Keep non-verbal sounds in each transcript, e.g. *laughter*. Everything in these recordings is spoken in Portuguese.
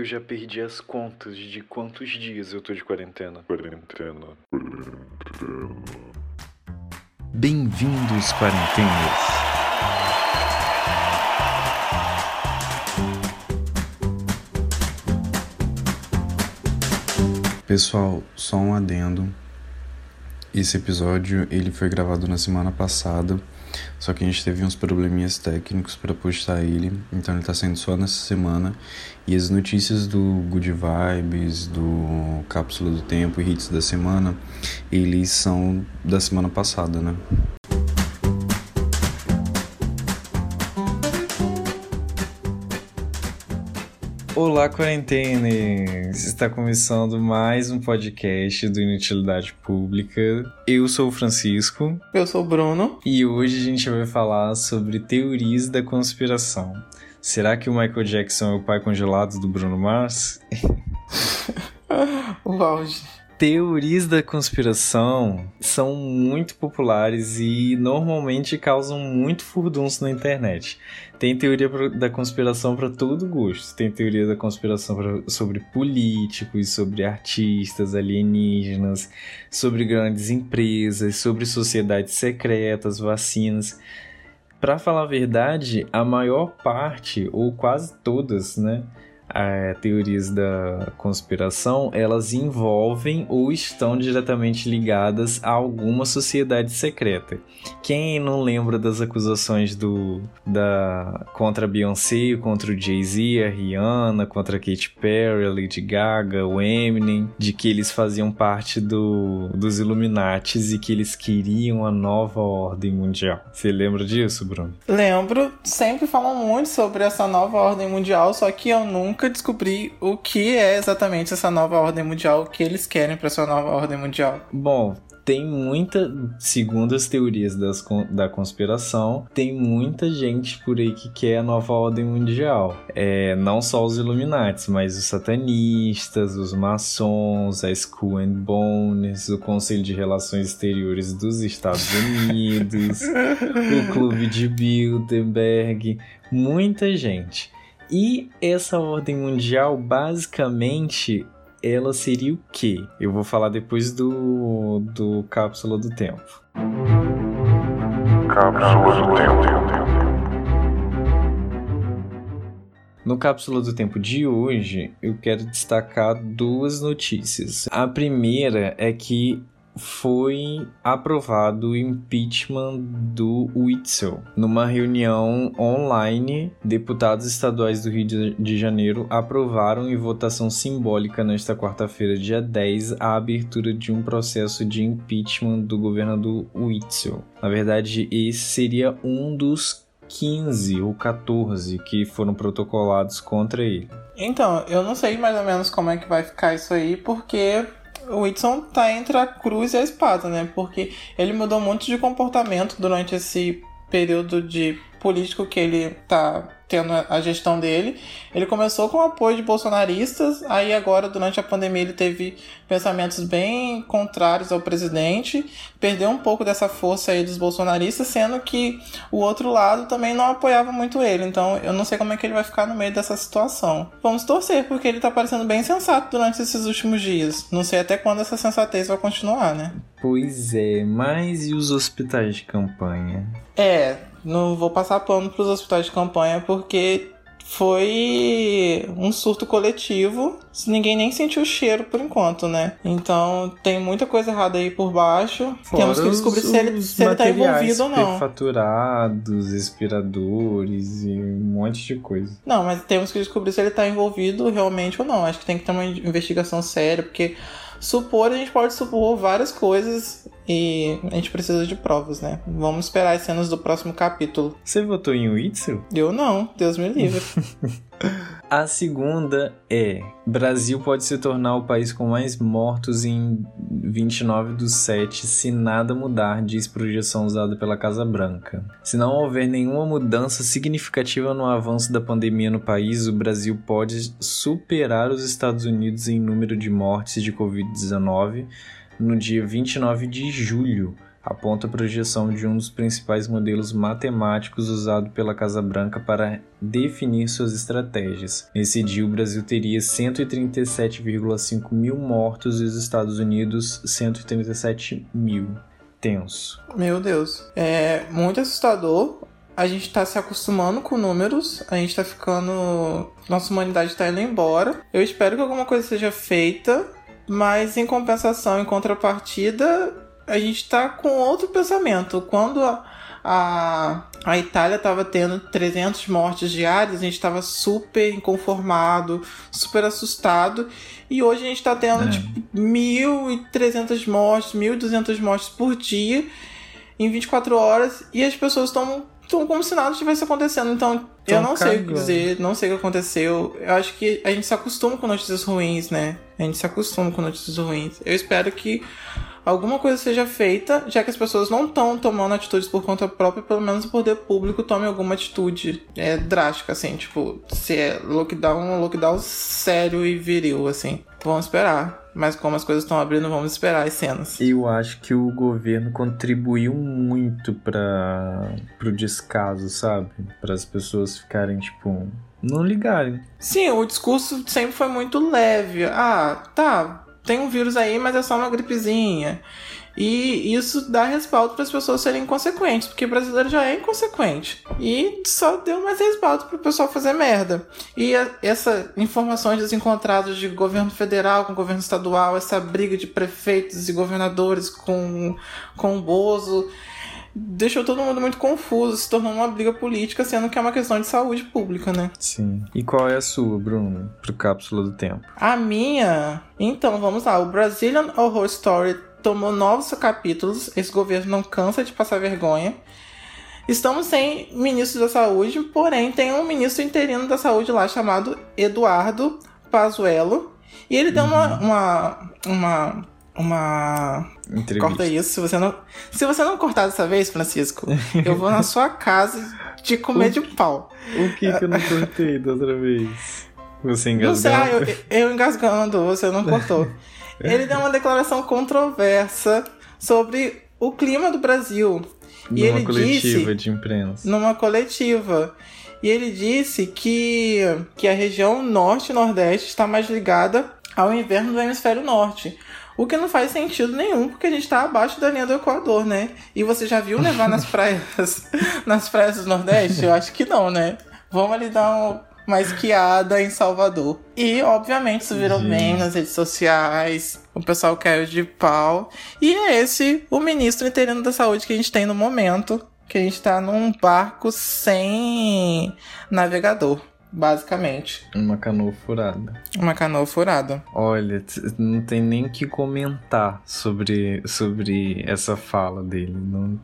Eu já perdi as contas de quantos dias eu tô de quarentena. Quarentena. Quarentena. Bem-vindos, quarentenas. Pessoal, só um adendo. Esse episódio ele foi gravado na semana passada, só que a gente teve uns probleminhas técnicos para postar ele, então ele tá saindo só nessa semana. E as notícias do Good Vibes, do Cápsula do Tempo e Hits da semana, eles são da semana passada, né? Olá, quarentenas! Está começando mais um podcast do Inutilidade Pública. Eu sou o Francisco. Eu sou o Bruno. E hoje a gente vai falar sobre teorias da conspiração. Será que o Michael Jackson é o pai congelado do Bruno Mars? *laughs* o auge. Teorias da conspiração são muito populares e normalmente causam muito furdunço na internet. Tem teoria da conspiração para todo gosto. Tem teoria da conspiração pra, sobre políticos, sobre artistas, alienígenas, sobre grandes empresas, sobre sociedades secretas, vacinas. Para falar a verdade, a maior parte, ou quase todas, né? É, teorias da conspiração, elas envolvem ou estão diretamente ligadas a alguma sociedade secreta. Quem não lembra das acusações do da contra a Beyoncé, contra o Jay-Z, a Rihanna, contra a Katy Perry, a Lady Gaga, o Eminem, de que eles faziam parte do, dos Illuminates e que eles queriam a nova ordem mundial. Você lembra disso, Bruno? Lembro. Sempre falam muito sobre essa nova ordem mundial, só que eu nunca nunca descobri o que é exatamente essa nova ordem mundial, o que eles querem para essa nova ordem mundial. Bom, tem muita, segundo as teorias das, da conspiração, tem muita gente por aí que quer a nova ordem mundial. É, não só os Illuminati, mas os satanistas, os maçons, a Skull and Bones, o Conselho de Relações Exteriores dos Estados Unidos, *laughs* o Clube de Bilderberg, muita gente. E essa ordem mundial, basicamente, ela seria o quê? Eu vou falar depois do, do Cápsula do Tempo. Cápsula do Tempo. No Cápsula do Tempo de hoje, eu quero destacar duas notícias. A primeira é que foi aprovado o impeachment do Witzel. Numa reunião online, deputados estaduais do Rio de Janeiro aprovaram em votação simbólica nesta quarta-feira, dia 10, a abertura de um processo de impeachment do governador Witzel. Na verdade, esse seria um dos 15 ou 14 que foram protocolados contra ele. Então, eu não sei mais ou menos como é que vai ficar isso aí, porque o Whitson tá entre a cruz e a espada, né? Porque ele mudou muito de comportamento durante esse período de político que ele tá tendo a gestão dele. Ele começou com o apoio de bolsonaristas, aí agora durante a pandemia ele teve pensamentos bem contrários ao presidente, perdeu um pouco dessa força aí dos bolsonaristas, sendo que o outro lado também não apoiava muito ele. Então eu não sei como é que ele vai ficar no meio dessa situação. Vamos torcer, porque ele tá parecendo bem sensato durante esses últimos dias. Não sei até quando essa sensatez vai continuar, né? Pois é, mas e os hospitais de campanha? É, não vou passar pano para os hospitais de campanha porque foi um surto coletivo. Ninguém nem sentiu o cheiro por enquanto, né? Então tem muita coisa errada aí por baixo. Fora Temos que descobrir se ele, se ele tá envolvido ou não. Faturados, expiradores e um monte de coisa. Não, mas temos que descobrir se ele tá envolvido realmente ou não. Acho que tem que ter uma investigação séria, porque supor a gente pode supor várias coisas e a gente precisa de provas, né? Vamos esperar as cenas do próximo capítulo. Você votou em Witzel? Eu não, Deus me livre. *laughs* A segunda é: Brasil pode se tornar o país com mais mortos em 29 dos 7 se nada mudar, diz projeção usada pela Casa Branca. Se não houver nenhuma mudança significativa no avanço da pandemia no país, o Brasil pode superar os Estados Unidos em número de mortes de Covid-19 no dia 29 de julho, aponta a projeção de um dos principais modelos matemáticos usado pela Casa Branca para definir suas estratégias. Nesse dia, o Brasil teria 137,5 mil mortos e os Estados Unidos 137 mil. Tenso. Meu Deus. É muito assustador. A gente tá se acostumando com números, a gente tá ficando. Nossa humanidade tá indo embora. Eu espero que alguma coisa seja feita, mas em compensação, em contrapartida, a gente tá com outro pensamento. Quando a, a, a Itália estava tendo 300 mortes diárias, a gente estava super inconformado, super assustado. E hoje a gente está tendo, é. tipo, 1.300 mortes, 1.200 mortes por dia em 24 horas. E as pessoas estão estão como se nada estivesse acontecendo. Então, Tão eu não cagando. sei o que dizer, não sei o que aconteceu. Eu acho que a gente se acostuma com notícias ruins, né? A gente se acostuma com notícias ruins. Eu espero que alguma coisa seja feita, já que as pessoas não estão tomando atitudes por conta própria, pelo menos o poder público tome alguma atitude é, drástica, assim, tipo, se é lockdown, lockdown sério e viril, assim. Vamos esperar. Mas como as coisas estão abrindo, vamos esperar as cenas. Eu acho que o governo contribuiu muito para o descaso, sabe? Para as pessoas ficarem, tipo, não ligarem. Sim, o discurso sempre foi muito leve. Ah, tá, tem um vírus aí, mas é só uma gripezinha. E isso dá respaldo para as pessoas serem inconsequentes, porque o brasileiro já é inconsequente. E só deu mais respaldo para o pessoal fazer merda. E a, essa informações desencontradas de governo federal com governo estadual, essa briga de prefeitos e governadores com, com o Bozo deixou todo mundo muito confuso, se tornou uma briga política, sendo que é uma questão de saúde pública, né? Sim. E qual é a sua, Bruno, pro Cápsula do Tempo? A minha? Então, vamos lá. O Brazilian Horror Story tomou novos capítulos. Esse governo não cansa de passar vergonha. Estamos sem ministro da saúde, porém tem um ministro interino da saúde lá chamado Eduardo Pazuello. E ele deu uma, uhum. uma, uma uma. Entrevista. Corta isso. Se você não, se você não cortar dessa vez, Francisco, eu vou na sua casa te comer o... de pau. O que que eu não cortei da outra vez? Você engasgando? Não sei, ah, eu, eu engasgando, você não cortou. *laughs* Ele deu uma declaração controversa sobre o clima do Brasil. Numa e ele coletiva disse, de imprensa. Numa coletiva. E ele disse que, que a região norte e nordeste está mais ligada ao inverno do hemisfério norte. O que não faz sentido nenhum, porque a gente está abaixo da linha do Equador, né? E você já viu levar nas praias *laughs* nas praias do Nordeste? Eu acho que não, né? Vamos ali dar um, uma esquiada em Salvador. E, obviamente, isso virou bem nas redes sociais. O pessoal caiu de pau. E é esse o ministro interino da saúde que a gente tem no momento. Que a gente tá num barco sem navegador basicamente. Uma canoa furada. Uma canoa furada. Olha, não tem nem o que comentar sobre, sobre essa fala dele. Não,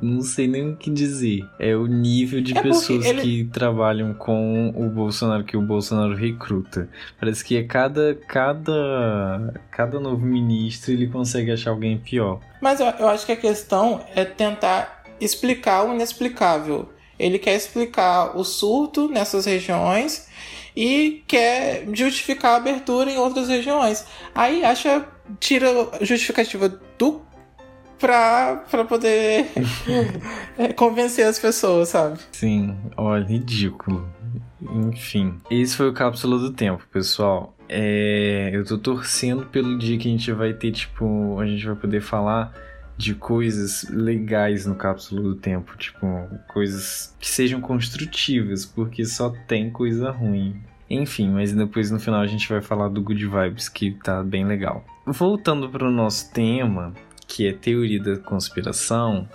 não sei nem o que dizer. É o nível de é pessoas ele... que trabalham com o Bolsonaro, que o Bolsonaro recruta. Parece que é cada, cada, cada novo ministro ele consegue achar alguém pior. Mas eu, eu acho que a questão é tentar explicar o inexplicável ele quer explicar o surto nessas regiões e quer justificar a abertura em outras regiões. Aí acha tira justificativa do pra, pra poder *laughs* convencer as pessoas, sabe? Sim, olha, ridículo. Enfim, esse foi o Cápsula do Tempo, pessoal. É, eu tô torcendo pelo dia que a gente vai ter, tipo, a gente vai poder falar de coisas legais no Cápsula do Tempo, tipo, coisas que sejam construtivas, porque só tem coisa ruim. Enfim, mas depois no final a gente vai falar do Good Vibes, que tá bem legal. Voltando para o nosso tema, que é teoria da conspiração,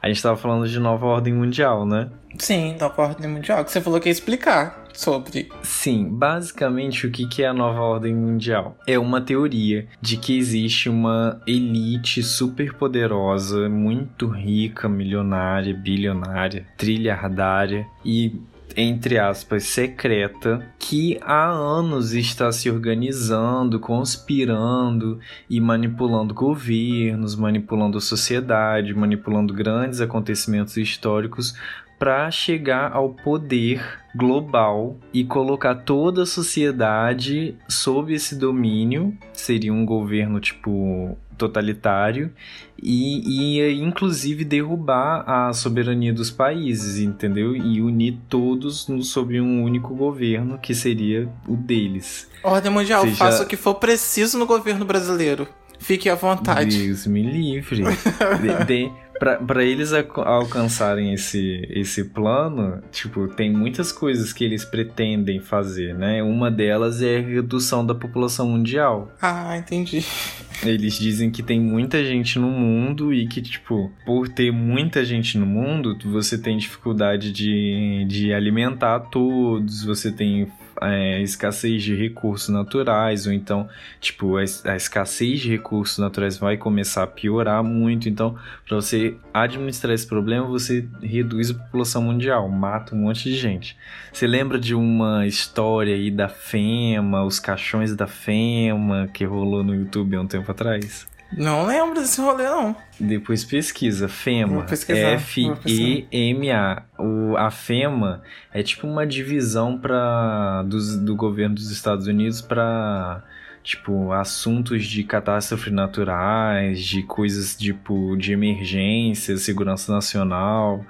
a gente tava falando de nova ordem mundial, né? Sim, nova ordem mundial, que você falou que ia explicar sobre. Sim, basicamente o que é a nova ordem mundial? É uma teoria de que existe uma elite super poderosa, muito rica, milionária, bilionária, trilhardária e entre aspas, secreta, que há anos está se organizando, conspirando e manipulando governos, manipulando a sociedade, manipulando grandes acontecimentos históricos para chegar ao poder global e colocar toda a sociedade sob esse domínio. Seria um governo tipo totalitário e ia inclusive derrubar a soberania dos países, entendeu? E unir todos no, sob um único governo que seria o deles. Ordem mundial, Seja... faça o que for preciso no governo brasileiro. Fique à vontade. Deus me livre. *laughs* de, de para eles alcançarem esse, esse plano, tipo, tem muitas coisas que eles pretendem fazer, né? Uma delas é a redução da população mundial. Ah, entendi. Eles dizem que tem muita gente no mundo e que, tipo, por ter muita gente no mundo, você tem dificuldade de, de alimentar todos, você tem é, escassez de recursos naturais, ou então, tipo, a, a, escassez de recursos naturais vai começar a piorar muito. Então, para você administrar esse problema, você reduz a população mundial, mata um monte de gente. Você lembra de uma história aí da FEMA, os caixões da FEMA, que rolou no YouTube há um tempo atrás? Não lembro desse rolê, não. Depois pesquisa, FEMA. F-E-M-A. A FEMA é tipo uma divisão pra, do, do governo dos Estados Unidos para tipo, assuntos de catástrofes naturais, de coisas tipo de emergência, segurança nacional.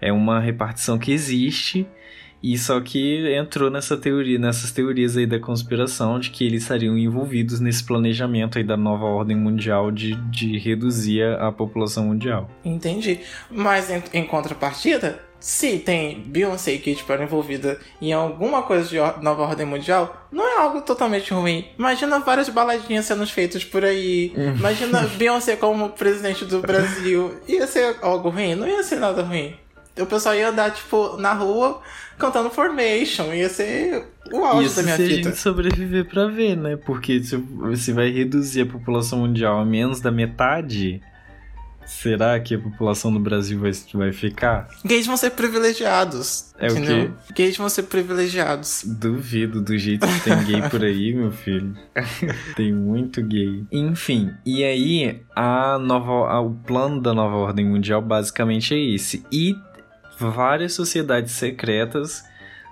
É uma repartição que existe e só que entrou nessa teoria, nessas teorias aí da conspiração de que eles estariam envolvidos nesse planejamento aí da nova ordem mundial de, de reduzir a população mundial. Entendi. Mas em, em contrapartida, se tem Beyoncé e Katy Perry envolvida em alguma coisa de nova ordem mundial, não é algo totalmente ruim. Imagina várias baladinhas sendo feitas por aí. Uhum. Imagina Beyoncé como presidente do Brasil. Ia ser algo ruim? Não ia ser nada ruim. O pessoal ia andar, tipo, na rua cantando Formation. Ia ser o auge Isso da minha se vida. a gente sobreviver pra ver, né? Porque se você vai reduzir a população mundial a menos da metade, será que a população do Brasil vai, vai ficar? Gays vão ser privilegiados. É entendeu? o quê? Gays vão ser privilegiados. Duvido do jeito que tem gay por aí, meu filho. *laughs* tem muito gay. Enfim, e aí a nova, a, o plano da nova ordem mundial basicamente é esse. E várias sociedades secretas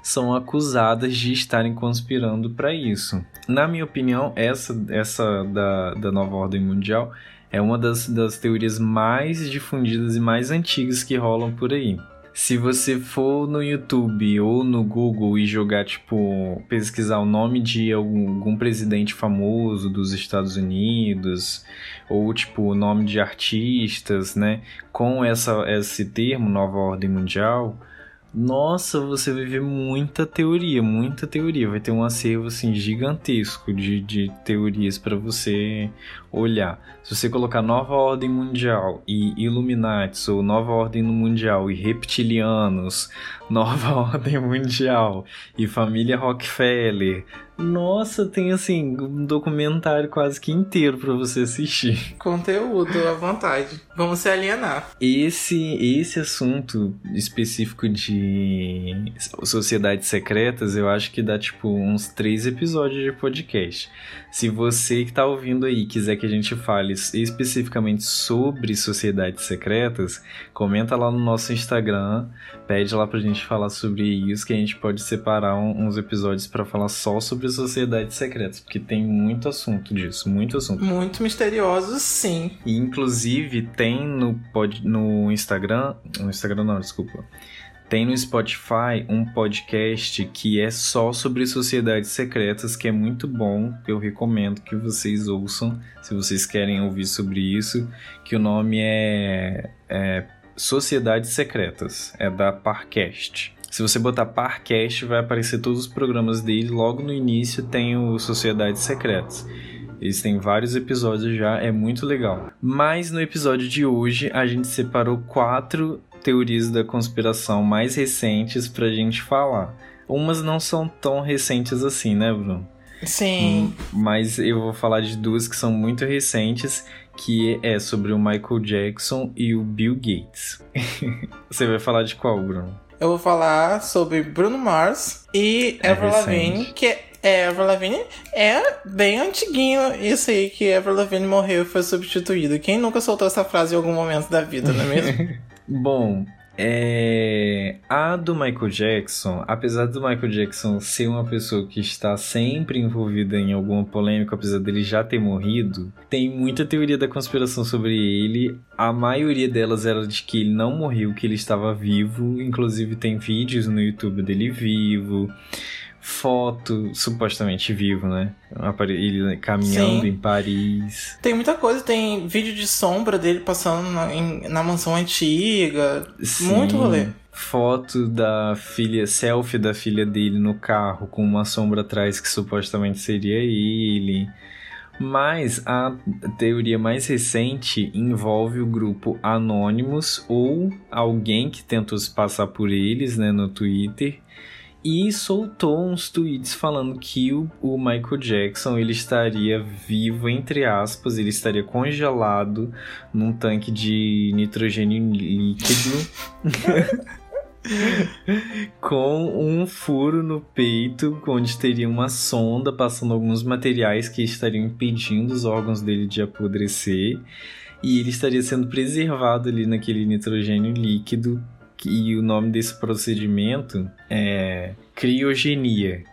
são acusadas de estarem conspirando para isso. Na minha opinião, essa, essa da, da nova ordem mundial é uma das, das teorias mais difundidas e mais antigas que rolam por aí. Se você for no YouTube ou no Google e jogar, tipo, pesquisar o nome de algum, algum, presidente famoso dos Estados Unidos, ou, tipo, o nome de artistas, né, com essa, esse termo, Nova Ordem Mundial, nossa, você vai ver muita teoria, muita teoria. Vai ter um acervo assim gigantesco de, de teorias para você olhar. Se você colocar Nova Ordem Mundial e Illuminati, ou Nova Ordem Mundial e Reptilianos, Nova *laughs* Ordem Mundial e Família Rockefeller, nossa, tem assim um documentário quase que inteiro para você assistir. *laughs* Conteúdo à vontade. Vamos se alienar. Esse esse assunto específico de sociedades secretas, eu acho que dá tipo uns três episódios de podcast. Se você que tá ouvindo aí quiser que a gente fale especificamente sobre sociedades secretas, comenta lá no nosso Instagram, pede lá pra gente falar sobre isso, que a gente pode separar um, uns episódios para falar só sobre sociedades secretas, porque tem muito assunto disso, muito assunto. Muito misterioso, sim. E, inclusive tem no, pod, no Instagram, no Instagram não, desculpa tem no Spotify um podcast que é só sobre sociedades secretas, que é muito bom. Eu recomendo que vocês ouçam, se vocês querem ouvir sobre isso. Que o nome é, é Sociedades Secretas, é da Parcast. Se você botar Parcast, vai aparecer todos os programas dele. Logo no início tem o Sociedades Secretas. Eles têm vários episódios já, é muito legal. Mas no episódio de hoje a gente separou quatro teorias da conspiração mais recentes pra gente falar. Umas não são tão recentes assim, né, Bruno? Sim. Hum, mas eu vou falar de duas que são muito recentes, que é sobre o Michael Jackson e o Bill Gates. *laughs* Você vai falar de qual, Bruno? Eu vou falar sobre Bruno Mars e é Avril Lavigne, que é, Avril Lavigne é bem antiguinho isso aí que Avril Lavigne morreu e foi substituído. Quem nunca soltou essa frase em algum momento da vida, não é mesmo? *laughs* *laughs* Bom, É... A do Michael Jackson, apesar do Michael Jackson ser uma pessoa que está sempre envolvida em alguma polêmica, apesar dele já ter morrido, tem muita teoria da conspiração sobre ele. A maioria delas era de que ele não morreu, que ele estava vivo. Inclusive tem vídeos no YouTube dele vivo foto supostamente vivo, né? Ele caminhando Sim. em Paris. Tem muita coisa, tem vídeo de sombra dele passando na, em, na mansão antiga. Sim. Muito rolê. Foto da filha, selfie da filha dele no carro com uma sombra atrás que supostamente seria ele. Mas a teoria mais recente envolve o grupo Anonymous ou alguém que tentou se passar por eles, né, no Twitter e soltou uns tweets falando que o, o, Michael Jackson ele estaria vivo entre aspas, ele estaria congelado num tanque de nitrogênio líquido. *laughs* com um furo no peito, onde teria uma sonda passando alguns materiais que estariam impedindo os órgãos dele de apodrecer. E ele estaria sendo preservado ali naquele nitrogênio líquido e o nome desse procedimento é criogenia.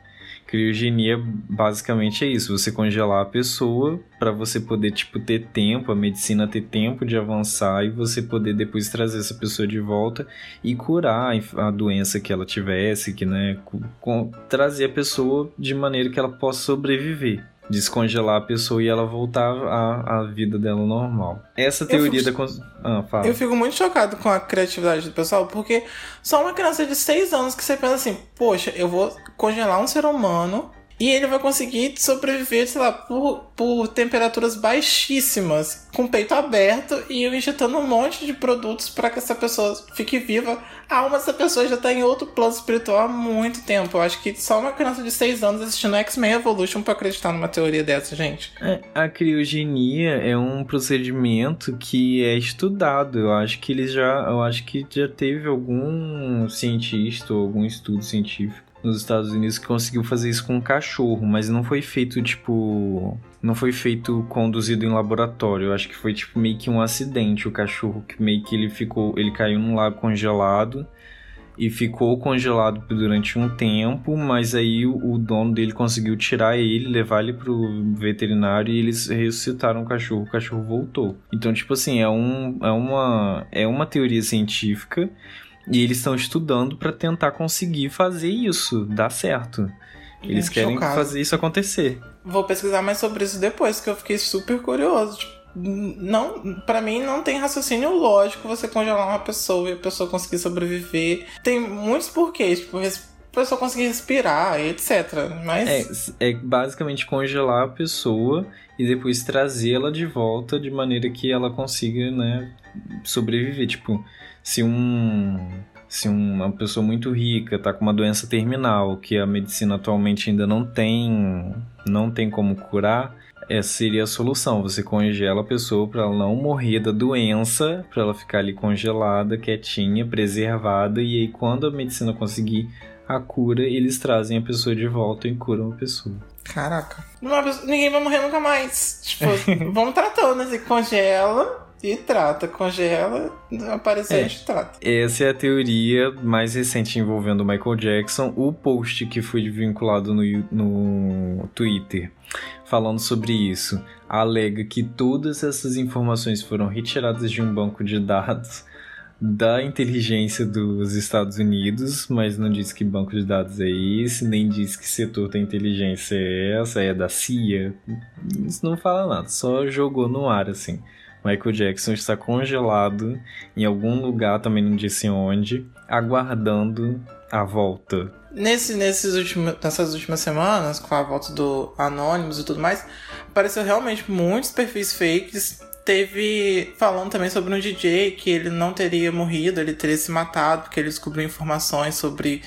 Criogenia basicamente é isso, você congelar a pessoa para você poder tipo ter tempo, a medicina ter tempo de avançar e você poder depois trazer essa pessoa de volta e curar a doença que ela tivesse, que né, com, trazer a pessoa de maneira que ela possa sobreviver descongelar a pessoa e ela voltar à, à vida dela normal. Essa teoria fico, da. Ah, fala. Eu fico muito chocado com a criatividade do pessoal, porque só uma criança de 6 anos que você pensa assim, poxa, eu vou congelar um ser humano e ele vai conseguir sobreviver, sei lá, por, por temperaturas baixíssimas, com o peito aberto e eu injetando um monte de produtos para que essa pessoa fique viva. A alma dessa pessoa já está em outro plano espiritual há muito tempo. Eu acho que só uma criança de 6 anos assistindo X-Men Evolution para acreditar numa teoria dessa, gente. É, a criogenia é um procedimento que é estudado. Eu acho que eles já. Eu acho que já teve algum cientista ou algum estudo científico nos Estados Unidos que conseguiu fazer isso com um cachorro, mas não foi feito tipo. Não foi feito conduzido em laboratório. Eu acho que foi tipo meio que um acidente. O cachorro que meio que ele ficou. Ele caiu num lago congelado e ficou congelado durante um tempo, mas aí o, dono dele conseguiu tirar ele, levar ele pro veterinário e eles ressuscitaram o cachorro, o cachorro voltou. Então, tipo assim, é, um, é, uma, é uma teoria científica e eles estão estudando para tentar conseguir fazer isso dar certo. Eles querem chocado. fazer isso acontecer. Vou pesquisar mais sobre isso depois, que eu fiquei super curioso. Tipo, não, para mim não tem raciocínio lógico você congelar uma pessoa e a pessoa conseguir sobreviver. Tem muitos porquês, tipo, a pessoa conseguir respirar, etc. Mas é, é basicamente congelar a pessoa e depois trazê-la de volta de maneira que ela consiga, né, sobreviver, tipo, se um se uma pessoa muito rica está com uma doença terminal que a medicina atualmente ainda não tem não tem como curar, essa seria a solução. Você congela a pessoa para ela não morrer da doença, para ela ficar ali congelada, quietinha, preservada e aí quando a medicina conseguir a cura, eles trazem a pessoa de volta e curam a pessoa. Caraca. Ninguém vai morrer nunca mais. Tipo, *laughs* vamos tratando, assim, congela e trata, congela, aparecer é, trata. Essa é a teoria mais recente envolvendo o Michael Jackson. O post que foi vinculado no, no Twitter falando sobre isso alega que todas essas informações foram retiradas de um banco de dados da inteligência dos Estados Unidos, mas não diz que banco de dados é esse, nem diz que setor da inteligência é essa, é da CIA. Isso não fala nada, só jogou no ar assim. Michael Jackson está congelado em algum lugar, também não disse onde, aguardando a volta. Nesse, nesses últimos, nessas últimas semanas, com a volta do Anonymous e tudo mais, apareceu realmente muitos perfis fakes. Teve falando também sobre um DJ que ele não teria morrido, ele teria se matado porque ele descobriu informações sobre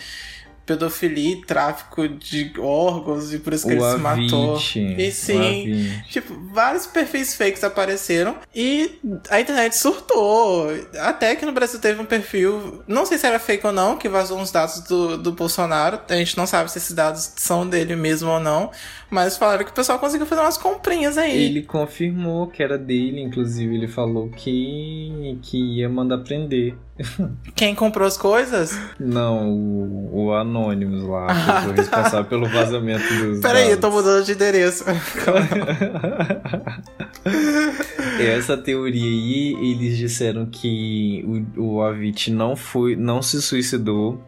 pedofilia e tráfico de órgãos e por isso que O ele se matou. E sim, tipo, vários perfis fakes apareceram e a internet surtou. Até que no Brasil teve um perfil, não sei se era fake ou não, que vazou uns dados do, do Bolsonaro. A gente não sabe se esses dados são dele mesmo ou não, mas falaram que o pessoal conseguiu fazer umas comprinhas aí. Ele confirmou que era dele, inclusive ele falou que, que ia mandar prender. Quem comprou as coisas? Não, o, o Anonymous lá, que foi responsável pelo vazamento dos *laughs* Peraí, eu tô dados. mudando de endereço. *laughs* Essa teoria aí, eles disseram que o, o Avicii não foi, não se suicidou,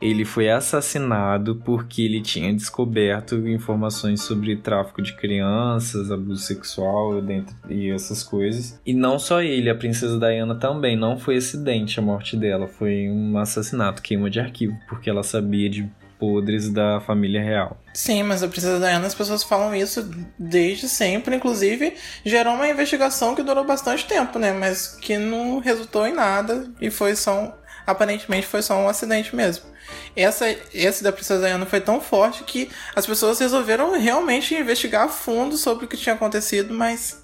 ele foi assassinado porque ele tinha descoberto informações sobre tráfico de crianças, abuso sexual dentro, e essas coisas. E não só ele, a princesa Diana também, não foi acidente a morte dela, foi um assassinato, queima de arquivo, porque ela sabia de podres da família real. Sim, mas a Princesa Diana, as pessoas falam isso desde sempre. Inclusive, gerou uma investigação que durou bastante tempo, né? Mas que não resultou em nada e foi só um, aparentemente foi só um acidente mesmo. Essa, esse da Princesa Diana foi tão forte que as pessoas resolveram realmente investigar a fundo sobre o que tinha acontecido, mas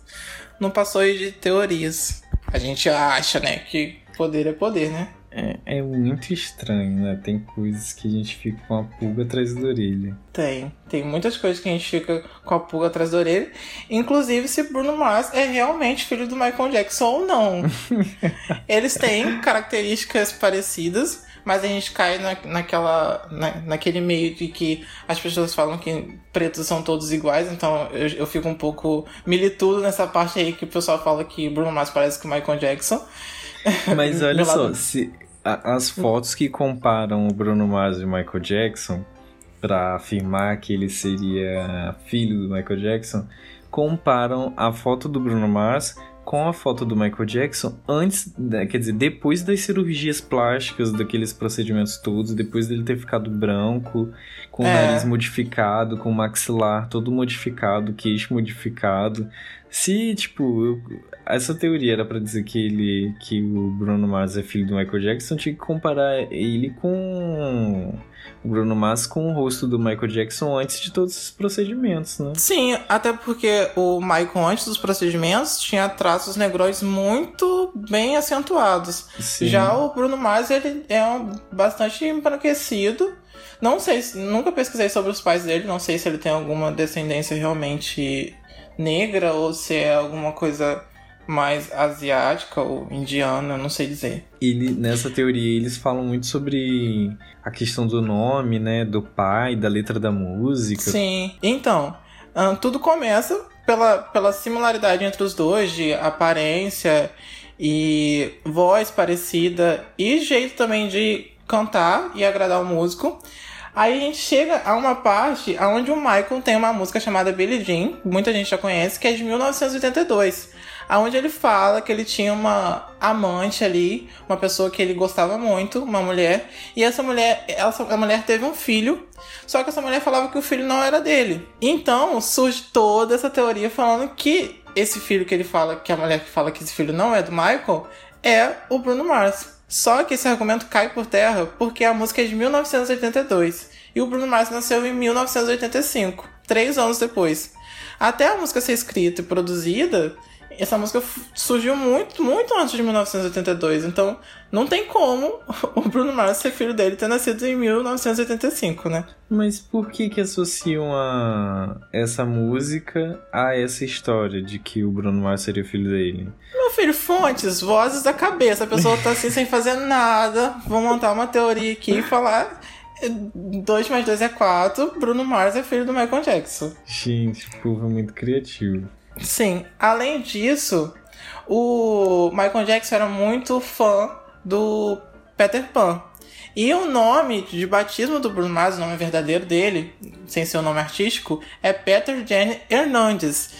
não passou aí de teorias. A gente acha, né, que poder é poder, né? É, é muito estranho, né? Tem coisas que a gente fica com a pulga atrás da orelha. Tem. Tem muitas coisas que a gente fica com a pulga atrás da orelha. Inclusive se Bruno Mars é realmente filho do Michael Jackson ou não. *laughs* Eles têm características parecidas, mas a gente cai na, naquela, na, naquele meio de que as pessoas falam que pretos são todos iguais, então eu, eu fico um pouco militudo nessa parte aí que o pessoal fala que Bruno Mars parece com o Michael Jackson. Mas *laughs* olha só, lado- se a- as fotos que comparam o Bruno Mars e o Michael Jackson para afirmar que ele seria filho do Michael Jackson, comparam a foto do Bruno Mars com a foto do Michael Jackson antes, da- quer dizer, depois das cirurgias plásticas, daqueles procedimentos todos, depois dele ter ficado branco, com o É. nariz modificado, com o maxilar todo modificado, queixo modificado. Se, tipo, eu- essa teoria era pra dizer que ele que o Bruno Mars é filho do Michael Jackson, tinha que comparar ele com o Bruno Mars com o rosto do Michael Jackson antes de todos esses procedimentos, né? Sim, até porque o Michael, antes dos procedimentos, tinha traços negróis muito bem acentuados. Sim. Já o Bruno Mars, ele é um, bastante embranquecido. Não sei, se- nunca pesquisei sobre os pais dele, não sei se ele tem alguma descendência realmente negra ou se é alguma coisa mais asiática ou indiana, não sei dizer. Ele, nessa teoria eles falam muito sobre a questão do nome, né, do pai, da letra da música. Sim. Então, ahn, tudo começa pela, pela similaridade entre os dois, de aparência e voz parecida e jeito também de cantar e agradar o músico. Aí a gente chega a uma parte onde o Michael tem uma música chamada Billie Jean, muita gente já conhece, que é de 1982. Onde ele fala que ele tinha uma amante ali, uma pessoa que ele gostava muito, uma mulher, e essa mulher, essa, a mulher teve um filho, só que essa mulher falava que o filho não era dele. Então surge toda essa teoria falando que esse filho que ele fala, que a mulher que fala que esse filho não é do Michael, é o Bruno Mars. Só que esse argumento cai por terra porque a música é de 1982 e o Bruno Mars nasceu em 1985, três anos depois. Até a música ser escrita e produzida, essa música surgiu muito, muito antes de 1982. Então, não tem como *laughs* o Bruno Mars ser filho dele ter nascido em 1985, né? Mas por que que associam a essa música a essa história de que o Bruno Mars seria filho dele? Meu filho, fontes, vozes da cabeça. A pessoa tá assim sem fazer nada. Vou montar uma teoria aqui e falar. 2 mais 2 é 4. Bruno Mars é filho do Michael Jackson. Gente, o povo é muito criativo. Sim, além disso, o Michael Jackson era muito fã do Peter Pan. E o nome de batismo do Bruno Mars, o nome verdadeiro dele, sem ser o nome artístico, é Peter Jenny Hernandez.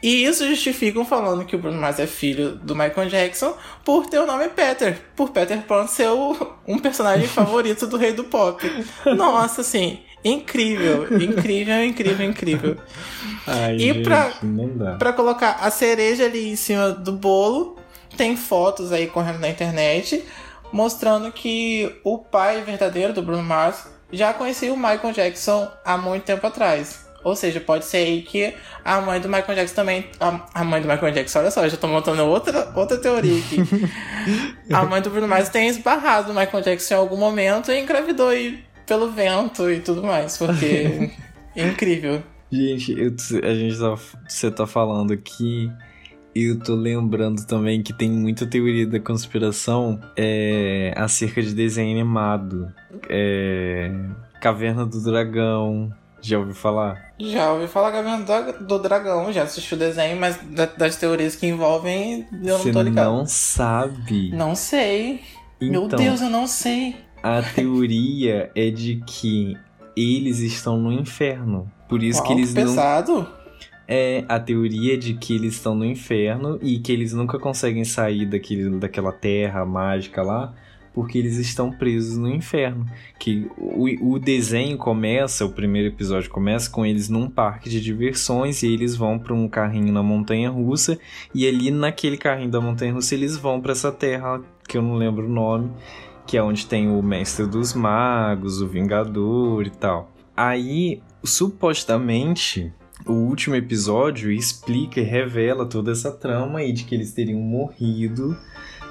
E isso justificam falando que o Bruno Mars é filho do Michael Jackson por ter o nome Peter, por Peter Pan ser o- um personagem *laughs* favorito do rei do pop. Nossa, assim, incrível, incrível, incrível, incrível. Ai, E gente, pra-. Pra colocar a cereja ali em cima do bolo, tem fotos aí correndo na internet mostrando que o pai verdadeiro do Bruno Mars já conheci o Michael Jackson há muito tempo atrás. Ou seja, pode ser aí que a mãe do Michael Jackson também. A, a mãe do Michael Jackson, olha só, eu já tô montando outra, outra teoria aqui. *laughs* a mãe do Bruno Mars tem esbarrado o Michael Jackson em algum momento e engravidou aí pelo vento e tudo mais, porque *laughs* é incrível. Gente, eu, a gente tá, você tá falando aqui eu tô lembrando também que tem muita teoria da conspiração é, acerca de desenho animado. É, Caverna do Dragão. Já ouviu falar? Já ouvi falar Caverna do Dragão, já assisti o desenho, mas das teorias que envolvem, eu não tô ligado. Você não sabe? Não sei. Então, Meu Deus, eu não sei. A teoria é de que eles estão no inferno. Por isso Uau, que eles pesado. não. É a teoria de que eles estão no inferno e que eles nunca conseguem sair daquele, daquela terra mágica lá porque eles estão presos no inferno. Que o, o desenho começa, o primeiro episódio começa com eles num parque de diversões e eles vão para um carrinho na montanha russa e ali naquele carrinho da montanha russa eles vão para essa terra que eu não lembro o nome, que é onde tem o mestre dos magos, o vingador e tal. Aí, supostamente, o último episódio explica e revela toda essa trama aí de que eles teriam morrido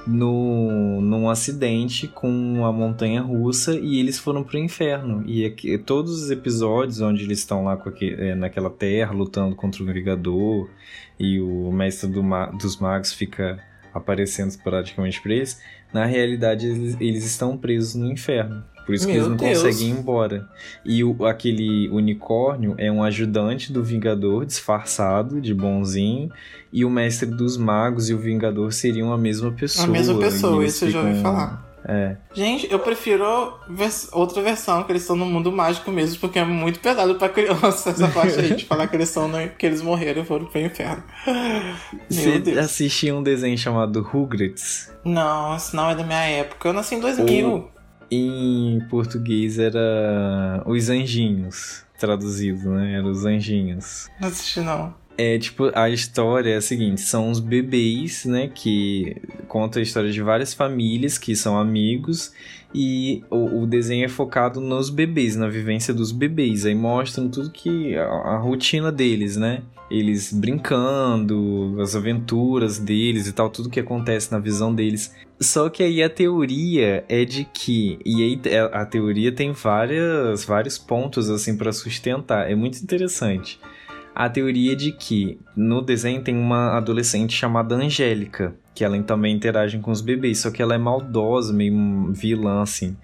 no, num acidente com a montanha russa e eles foram pro inferno. E aqui, todos os episódios onde eles estão lá é, naquela terra lutando contra o Vingador e o mestre do ma dos magos fica aparecendo praticamente pra eles, na realidade eles, eles estão presos no inferno. Por isso que Meu eles não Deus. conseguem ir embora. E o, aquele unicórnio é um ajudante do Vingador, disfarçado de bonzinho. E o mestre dos magos e o Vingador seriam a mesma pessoa. A mesma pessoa, isso eu já ouvi falar. É. Gente, eu prefiro vers outra versão, que eles estão no mundo mágico mesmo, porque é muito pesado pra criança essa parte aí de *laughs* falar que eles, são no... que eles morreram e foram pro inferno. *laughs* Você assistiu um desenho chamado Rugrats? Não, isso não é da minha época. Eu nasci em 2000. O em português era Os Anjinhos, traduzido, né? Era Os Anjinhos. Não assisti, não. É, tipo, a história é a seguinte, são os bebês, né, que conta a história de várias famílias que são amigos e o, o, desenho é focado nos bebês, na vivência dos bebês. Aí mostram tudo que. a, a rotina deles, né? Eles brincando, as aventuras deles e tal, tudo que acontece na visão deles. Só que aí a teoria é de que. E aí a teoria tem várias, vários pontos assim para sustentar. É muito interessante. A teoria de que no desenho tem uma adolescente chamada Angélica que ela também interage com os bebês, só que ela é maldosa, meio vilã, assim.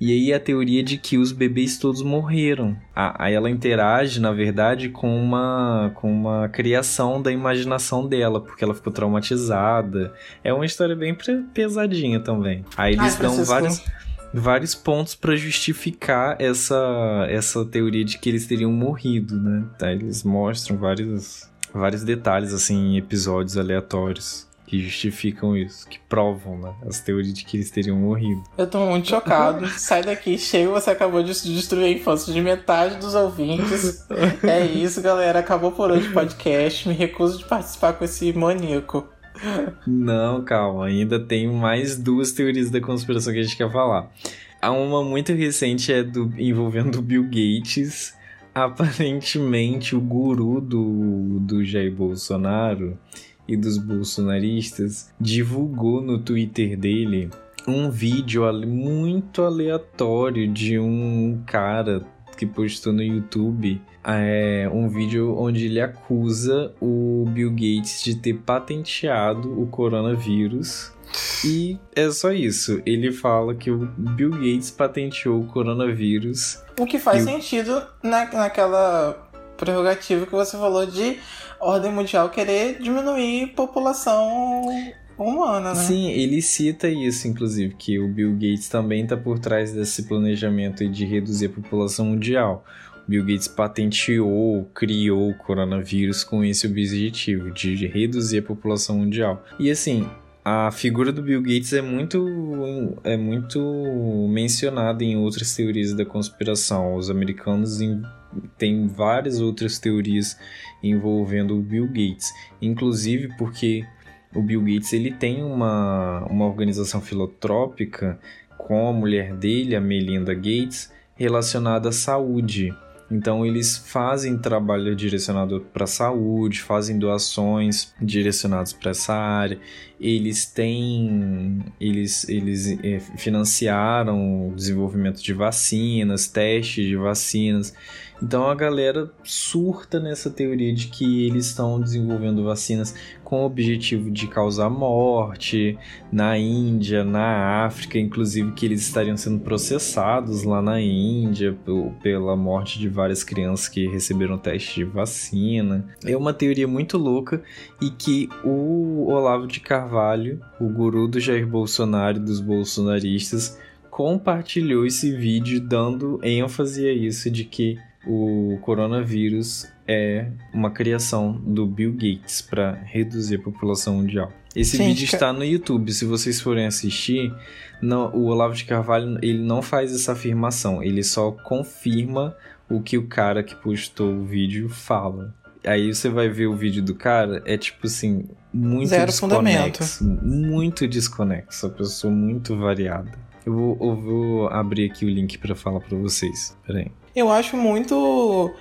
E aí a teoria de que os bebês todos morreram. Aí ela interage, na verdade, com uma, com uma criação da imaginação dela, porque ela ficou traumatizada. É uma história bem pesadinha também. Aí eles Ai, dão vários, vários pontos para justificar essa, essa teoria de que eles teriam morrido, né? Aí eles mostram vários, vários detalhes, assim, em episódios aleatórios que justificam isso, que provam, né? As teorias de que eles teriam morrido. Eu tô muito chocado. *laughs* Sai daqui, chega, você acabou de destruir a infância de metade dos ouvintes. é isso, galera. Acabou por hoje o podcast. Me recuso de participar com esse maníaco. Não, calma. Ainda tem mais duas teorias da conspiração que a gente quer falar. Há uma muito recente é do envolvendo o Bill Gates. Aparentemente, o guru do, do Jair Bolsonaro e dos bolsonaristas, divulgou no Twitter dele um vídeo muito aleatório de um cara que postou no YouTube é, um vídeo onde ele acusa o Bill Gates de ter patenteado o coronavírus. E é só isso. Ele fala que o Bill Gates patenteou o coronavírus. O que faz sentido na, naquela prerrogativa que você falou de ordem mundial querer diminuir população humana, né? Sim, ele cita isso, inclusive, que o Bill Gates também está por trás desse planejamento de reduzir a população mundial. Bill Gates patenteou, criou o coronavírus com esse objetivo, de reduzir a população mundial. E assim, a figura do Bill Gates é muito, é muito mencionada em outras teorias da conspiração. Os americanos têm várias outras teorias envolvendo o Bill Gates, inclusive porque o Bill Gates ele tem uma, uma organização filantrópica com a mulher dele, a Melinda Gates, relacionada à saúde. Então eles fazem trabalho direcionado para a saúde, fazem doações direcionadas para essa área. Eles têm, eles, eles é, financiaram o desenvolvimento de vacinas, testes de vacinas. Então a galera surta nessa teoria de que eles estão desenvolvendo vacinas com o objetivo de causar morte na Índia, na África, inclusive que eles estariam sendo processados lá na Índia pela morte de várias crianças que receberam teste de vacina. É uma teoria muito louca e que o Olavo de Carvalho, o guru do Jair Bolsonaro e dos bolsonaristas, compartilhou esse vídeo dando ênfase a isso de que o coronavírus é uma criação do Bill Gates para reduzir a população mundial. Esse Gente, vídeo está no YouTube. Se vocês forem assistir, não, o Olavo de Carvalho ele não faz essa afirmação. Ele só confirma o que o cara que postou o vídeo fala. Aí você vai ver o vídeo do cara, é tipo assim, muito Zero desconexo. Fundamento. Muito desconexo. A pessoa muito variada. Eu vou, eu vou abrir aqui o link para falar para vocês. Peraí. Eu acho muito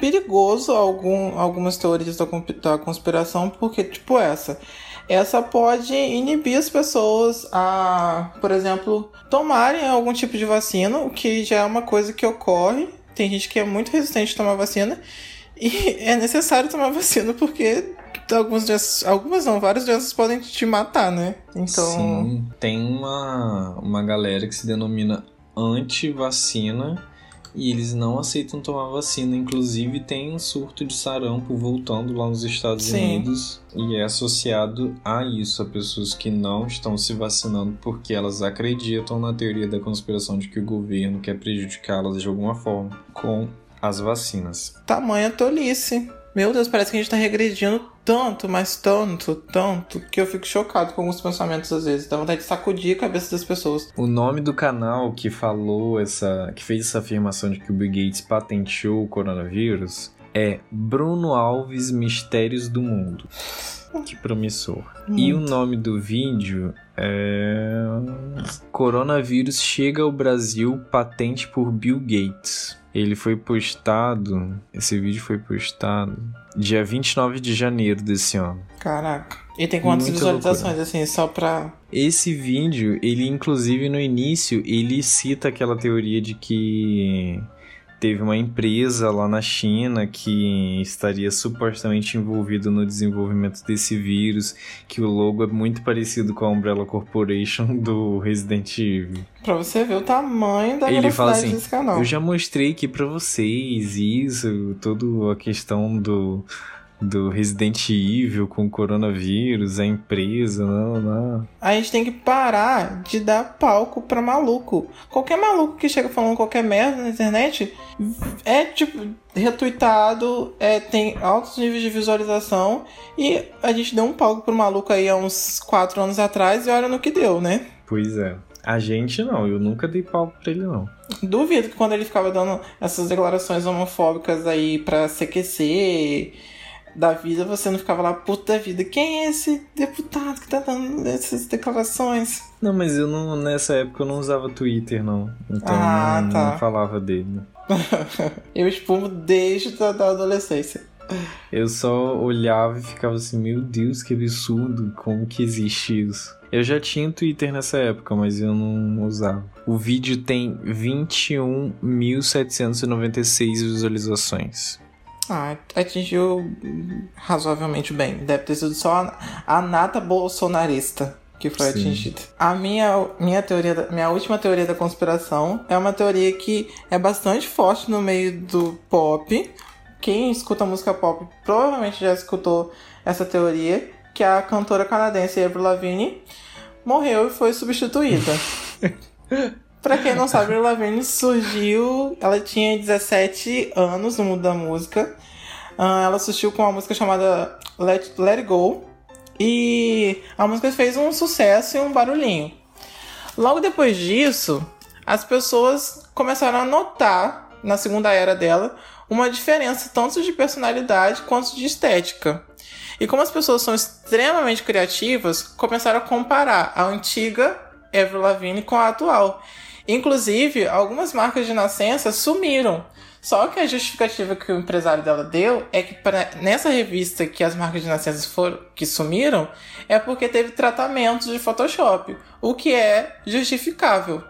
perigoso algum, algumas teorias da, da conspiração, porque, tipo, essa. Essa pode inibir as pessoas a, por exemplo, tomarem algum tipo de vacina, o que já é uma coisa que ocorre. Tem gente que é muito resistente a tomar vacina. E *laughs* é necessário tomar vacina porque algumas doenças, algumas não, várias doenças podem te matar, né? Então. Sim, tem uma, uma galera que se denomina anti-vacina e eles não aceitam tomar vacina. Inclusive, tem um surto de sarampo voltando lá nos Estados Sim. Unidos e é associado a isso, a pessoas que não estão se vacinando porque elas acreditam na teoria da conspiração de que o governo quer prejudicá-las de alguma forma com as vacinas. Tamanha tolice. Meu Deus, parece que a gente tá regredindo tanto, mas tanto, tanto, que eu fico chocado com alguns pensamentos às vezes. Dá vontade de sacudir a cabeça das pessoas. O nome do canal que falou essa. que fez essa afirmação de que o Bill Gates patenteou o coronavírus é Bruno Alves Mistérios do Mundo. Que promissor. Muito. E o nome do vídeo é. Coronavírus chega ao Brasil patente por Bill Gates. Ele foi postado. Esse vídeo foi postado dia 29 de janeiro desse ano. Caraca. E tem quantas Muita visualizações, loucura. assim, só pra. Esse vídeo, ele inclusive no início, ele cita aquela teoria de que teve uma empresa lá na China que estaria supostamente envolvida no desenvolvimento desse vírus, que o logo é muito parecido com a Umbrella Corporation do Resident Evil. Pra você ver o tamanho da Ele fala assim, desse canal. Eu já mostrei aqui para vocês isso, toda a questão do do Resident Evil com o coronavírus, a empresa, não, não. A gente tem que parar de dar palco pra maluco. Qualquer maluco que chega falando qualquer merda na internet é tipo retuitado, é, tem altos níveis de visualização e a gente deu um palco pro maluco aí há uns 4 anos atrás e olha no que deu, né? Pois é. A gente não, eu nunca dei palco pra ele, não. Duvido que quando ele ficava dando essas declarações homofóbicas aí pra se aquecer da vida, você não ficava lá, puta vida, quem é esse deputado que tá dando essas declarações? Não, mas eu não, nessa época eu não usava Twitter, não. Então ah, não, tá. não falava dele. *laughs* eu espumo desde a da adolescência. Eu só olhava e ficava assim, meu Deus, que absurdo, como que existe isso? Eu já tinha Twitter nessa época, mas eu não usava. O vídeo tem 21.796 visualizações. Ah, atingiu razoavelmente bem. Deve ter sido só a, nata bolsonarista que foi Sim. atingida. A minha, minha teoria, minha última teoria da conspiração é uma teoria que é bastante forte no meio do pop. Quem escuta música pop provavelmente já escutou essa teoria, que a cantora canadense Avril Lavigne morreu e foi substituída. *laughs* Pra quem não sabe, a Lavigne surgiu. Ela tinha 17 anos no mundo da música. Uh, ela surgiu com uma música chamada Let, Let It Go. E a música fez um sucesso e um barulhinho. Logo depois disso, as pessoas começaram a notar, na segunda era dela, uma diferença tanto de personalidade quanto de estética. E como as pessoas são extremamente criativas, começaram a comparar a antiga Avril Lavigne com a atual. Inclusive, algumas marcas de nascença sumiram. Só que a justificativa que o empresário dela deu é que pra, nessa revista que as marcas de nascença foram, que sumiram é porque teve tratamento de Photoshop, o que é justificável.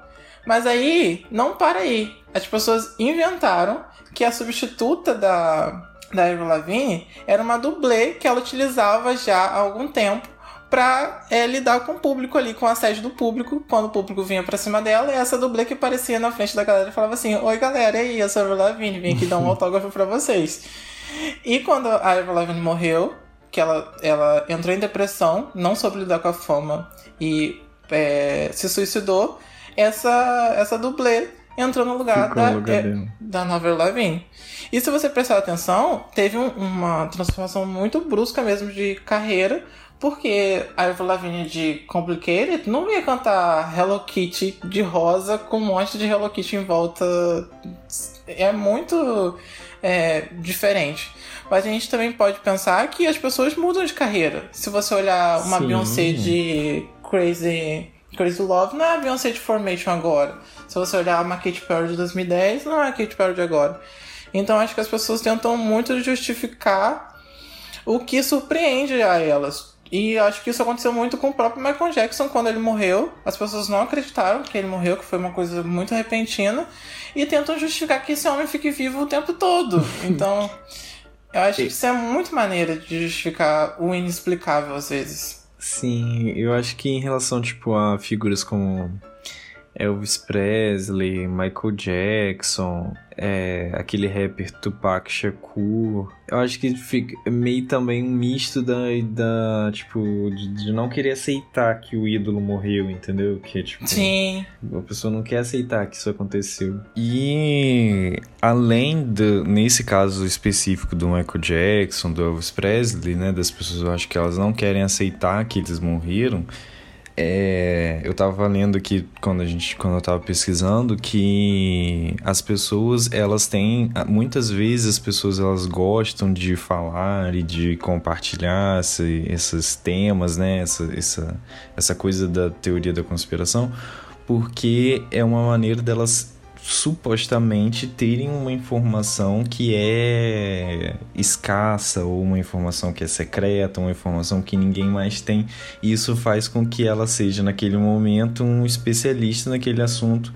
Mas aí, não para aí. As pessoas inventaram que a substituta da, da Avril Lavigne era uma dublê que ela utilizava já há algum tempo para é, lidar com o público ali, com a sede do público, quando o público vinha pra cima dela, e essa dublê que aparecia na frente da galera e falava assim: Oi galera, e aí, eu sou a Avril Lavigne, vim aqui dar um *laughs* autógrafo pra vocês. E quando a Avril Lavigne morreu, que ela, ela entrou em depressão, não soube lidar com a fama e é, se suicidou, essa, essa dublê entrou no lugar, da, no lugar é, da Avril Lavigne. E se você prestar atenção, teve um, uma transformação muito brusca mesmo de carreira, porque a Avril Lavigne de Complicated não ia cantar Hello Kitty de rosa com um monte de Hello Kitty em volta. É muito é, diferente. Mas a gente também pode pensar que as pessoas mudam de carreira. Se você olhar uma Sim. Beyoncé de Crazy, Crazy Love, não é a Beyoncé de Formation agora. Se você olhar uma Katy Perry de 2010, não é a Katy Perry de agora. Então acho que as pessoas tentam muito justificar o que surpreende a elas. E acho que isso aconteceu muito com o próprio Michael Jackson quando ele morreu. As pessoas não acreditaram que ele morreu, que foi uma coisa muito repentina. E tentam justificar que esse homem fique vivo o tempo todo. *laughs* Então, eu acho que isso é muito maneira de justificar o inexplicável às vezes. Sim, eu acho que em relação, tipo, a figuras como Elvis Presley, Michael Jackson, é, aquele rapper Tupac Shakur, eu acho que fica meio também um misto da, da tipo, de, de não querer aceitar que o ídolo morreu, entendeu? Que, tipo, Sim. a pessoa não quer aceitar que isso aconteceu. E além de, nesse caso específico do Michael Jackson, do Elvis Presley, né, das pessoas, eu acho que elas não querem aceitar que eles morreram. É, eu tava lendo aqui quando a gente quando eu tava pesquisando que as pessoas elas têm muitas vezes as pessoas elas gostam de falar e de compartilhar esse, esses temas né essa, essa, essa coisa da teoria da conspiração porque é uma maneira delas supostamente terem uma informação que é escassa ou uma informação que é secreta, uma informação que ninguém mais tem. E isso faz com que ela seja naquele momento um especialista naquele assunto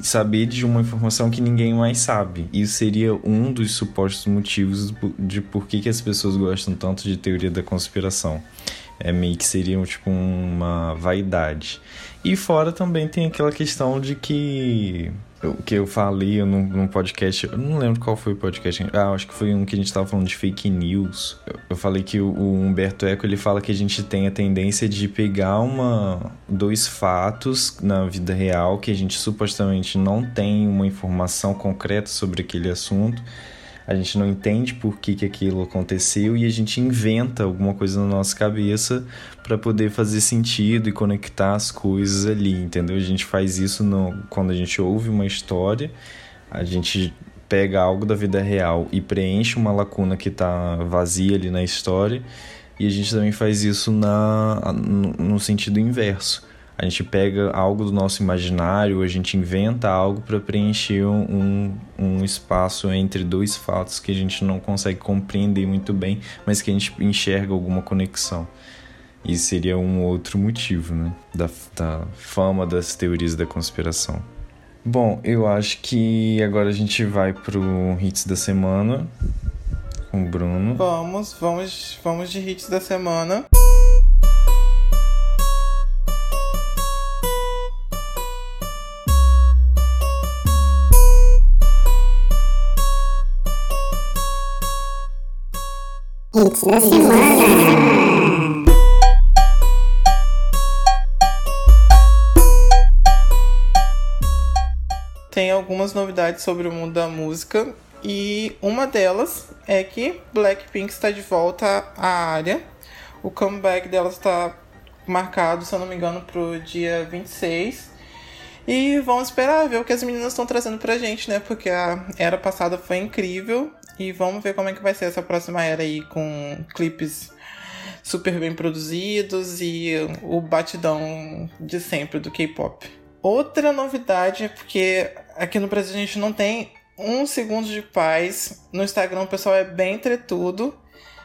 saber de uma informação que ninguém mais sabe. Isso seria um dos supostos motivos de por que, que as pessoas gostam tanto de teoria da conspiração. É meio que seria tipo uma vaidade. E fora também tem aquela questão de que o que eu falei num, num, podcast, eu não lembro qual foi o podcast, ah, acho que foi um que a gente tava falando de fake news. Eu, eu falei que o, o, Humberto Eco ele fala que a gente tem a tendência de pegar uma dois fatos na vida real que a gente supostamente não tem uma informação concreta sobre aquele assunto. A gente não entende por que, que aquilo aconteceu e a gente inventa alguma coisa na nossa cabeça para poder fazer sentido e conectar as coisas ali, entendeu? A gente faz isso no, quando a gente ouve uma história, a gente pega algo da vida real e preenche uma lacuna que está vazia ali na história, e a gente também faz isso na, no, no sentido inverso. A gente pega algo do nosso imaginário, a gente inventa algo para preencher um, um espaço entre dois fatos que a gente não consegue compreender muito bem, mas que a gente enxerga alguma conexão. Isso seria um outro motivo, né? Da, da fama das teorias da conspiração. Bom, eu acho que agora a gente vai pro Hits da Semana com o Bruno. Vamos, vamos, vamos de Hits da Semana. Hits da Semana. Tem algumas novidades sobre o mundo da música e uma delas é que Blackpink está de volta à área. O comeback delas está marcado, se eu não me engano, para o dia 26. E vamos esperar ver o que as meninas estão trazendo pra gente, né? Porque a era passada foi incrível. E vamos ver como é que vai ser essa próxima era aí com clipes super bem produzidos e o batidão de sempre do K-pop. Outra novidade é porque aqui no Brasil a gente não tem um segundo de paz. No Instagram o pessoal é bem tretudo.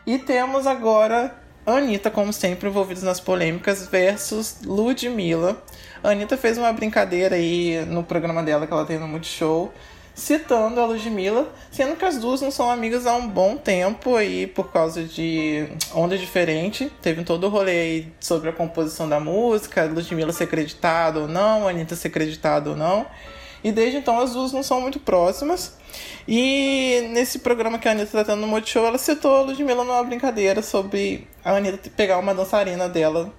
E temos agora Anitta, como sempre, envolvidos nas polêmicas, versus Ludmilla. A Anitta fez uma brincadeira aí no programa dela que ela tem no Multishow, citando a Ludmilla, sendo que as duas não são amigas há um bom tempo aí por causa de onda diferente. Teve todo o rolê sobre a composição da música, Ludmilla ser acreditada ou não, Anitta ser acreditada ou não. E desde então as duas não são muito próximas. E nesse programa que a Anitta tá tendo no Multishow, ela citou a Ludmilla numa brincadeira sobre a Anitta pegar uma dançarina dela.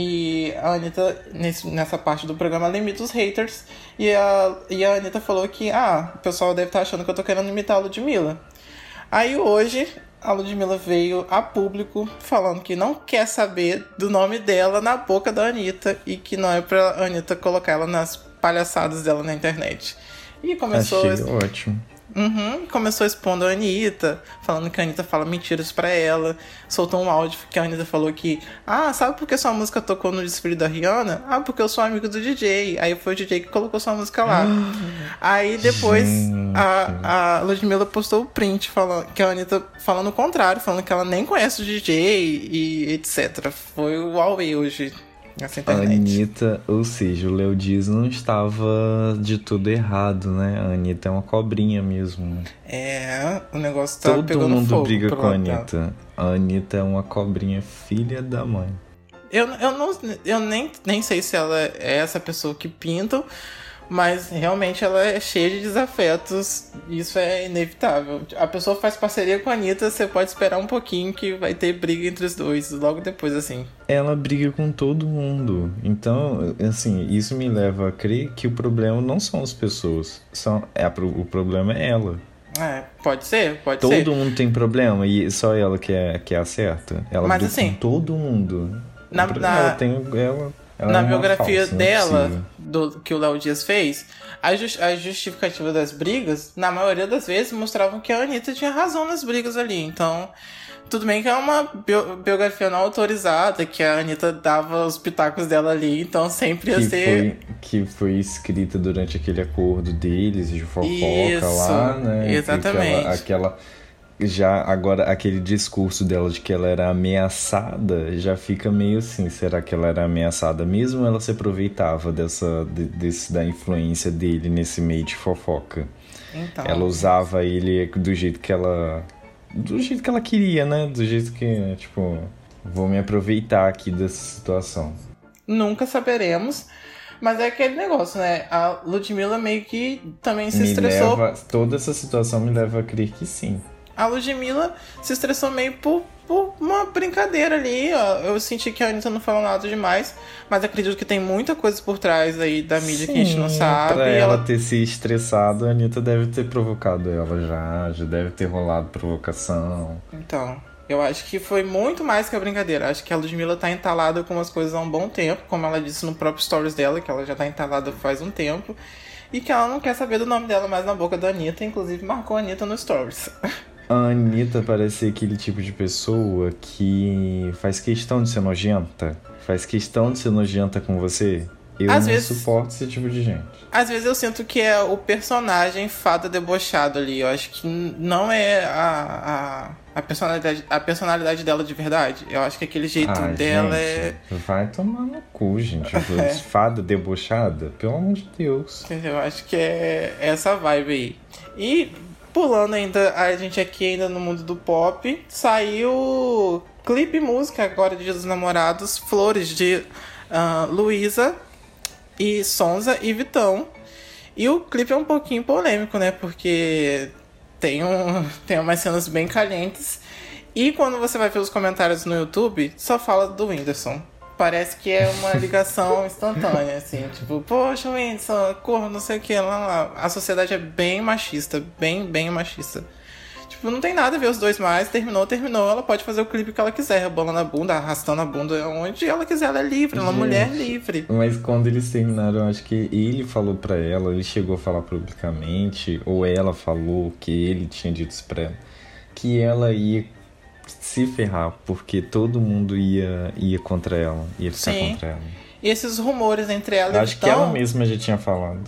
E a Anitta, nesse, nessa parte do programa, limita os haters. E a, e a Anitta falou que, ah, o pessoal deve estar tá achando que eu tô querendo imitar a Ludmilla. Aí hoje, a Ludmilla veio a público falando que não quer saber do nome dela na boca da Anitta e que não é pra Anitta colocar ela nas palhaçadas dela na internet. E começou. Achei ótimo. Uhum, começou expondo a Anitta, falando que a Anitta fala mentiras para ela. Soltou um áudio que a Anitta falou que, ah, sabe por que sua música tocou no desfile da Rihanna? Ah, porque eu sou amigo do DJ. Aí foi o DJ que colocou sua música lá. Aí depois a, a Ludmilla postou o print falando que a Anitta falando o contrário, falando que ela nem conhece o DJ e etc. Foi o Huawei hoje Internet. A Anitta, ou seja, o Léo Dias não estava de tudo errado, né? A Anitta é uma cobrinha mesmo. É, o negócio tá Todo pegando mundo fogo briga com a. Anitta. A Anitta é uma cobrinha filha da mãe. Eu, eu, não, eu nem, nem sei se ela é essa pessoa que pintam, mas realmente ela é cheia de desafetos. Isso é inevitável. A pessoa faz parceria com a Anitta, você pode esperar um pouquinho que vai ter briga entre os dois, logo depois, assim. Ela briga com todo mundo. Então, assim, isso me leva a crer que o problema não são as pessoas. São, é, o problema é ela. É, pode ser, pode Todo ser. mundo tem problema e só ela que é, que é a certa. Ela Mas, assim, com todo mundo. na- na- ela tem. Ela, ela Na é biografia falsa, é dela, do, que o Léo Dias fez, a, jus- a justificativa das brigas, na maioria das vezes, mostravam que a Anitta tinha razão nas brigas ali. Então, tudo bem que é uma bio- biografia não autorizada, que a Anitta dava os pitacos dela ali, então sempre ia que ser. foi, que foi escrita durante aquele acordo deles de fofoca Isso, lá, né? exatamente. Aquela, aquela- já agora aquele discurso dela de que ela era ameaçada já fica meio assim, será que ela era ameaçada mesmo? ou Ela se aproveitava dessa de- desse, da influência dele nesse meio de fofoca. Então, Ela usava ele do jeito que ela do jeito que ela queria, né? Do jeito que, tipo, vou me aproveitar aqui dessa situação. nunca saberemos. Mas é aquele negócio, né? A Ludmilla meio que também se me estressou leva, toda essa situação me leva a crer que sim. A Ludmilla se estressou meio por, por uma brincadeira ali. ó. Eu senti que a Anitta não falou nada demais, mas acredito que tem muita coisa por trás aí da mídia que a gente não Sim, sabe. Pra ela, ela- ter se estressado, a Anitta deve ter provocado ela já, já deve ter rolado provocação. Então, eu acho que foi muito mais que a brincadeira. Acho que a Ludmilla tá entalada com as coisas há um bom tempo, como ela disse no próprio stories dela, que ela já tá entalada faz um tempo. E que ela não quer saber do nome dela mais na boca da Anitta, inclusive marcou a Anitta no stories. *laughs* A Anitta parece aquele tipo de pessoa que faz questão de ser nojenta. Faz questão de ser nojenta com você. Eu Às não vezes- suporto esse tipo de gente. Às vezes eu sinto que é o personagem fada debochado ali. Eu acho que não é a, a, a, personalidade, a personalidade dela de verdade. Eu acho que aquele jeito Ah, dela gente, é. Vai tomar no cu, gente. *laughs* É. Fada debochada, pelo amor de Deus. Eu acho que é essa vibe aí. E pulando ainda, a gente aqui ainda no mundo do pop, saiu clipe música agora Dia dos Namorados, Flores de ah, Luísa e Sonza e Vitão. E o clipe é um pouquinho polêmico, né? Porque tem, um, *laughs* tem umas cenas bem calientes. E quando você vai ver os comentários no YouTube, só fala do Whindersson. Parece que é uma ligação *laughs* instantânea, assim. Tipo, poxa, Whindersson, corno, não sei o que, lá, lá. A sociedade é bem machista, bem, bem machista. Tipo, não tem nada a ver os dois mais. Terminou, terminou. Ela pode fazer o clipe que ela quiser, rebolando a bunda, arrastando a bunda onde ela quiser. Ela é livre, ela é uma mulher livre. Mas quando eles terminaram, acho que ele falou pra ela, ele chegou a falar publicamente, ou ela falou que ele tinha dito isso pra ela, que ela ia se ferrar, porque todo mundo ia, ia contra ela, ia ficar Sim. contra ela. E esses rumores entre ela e Acho Vitão. que ela mesma já tinha falado.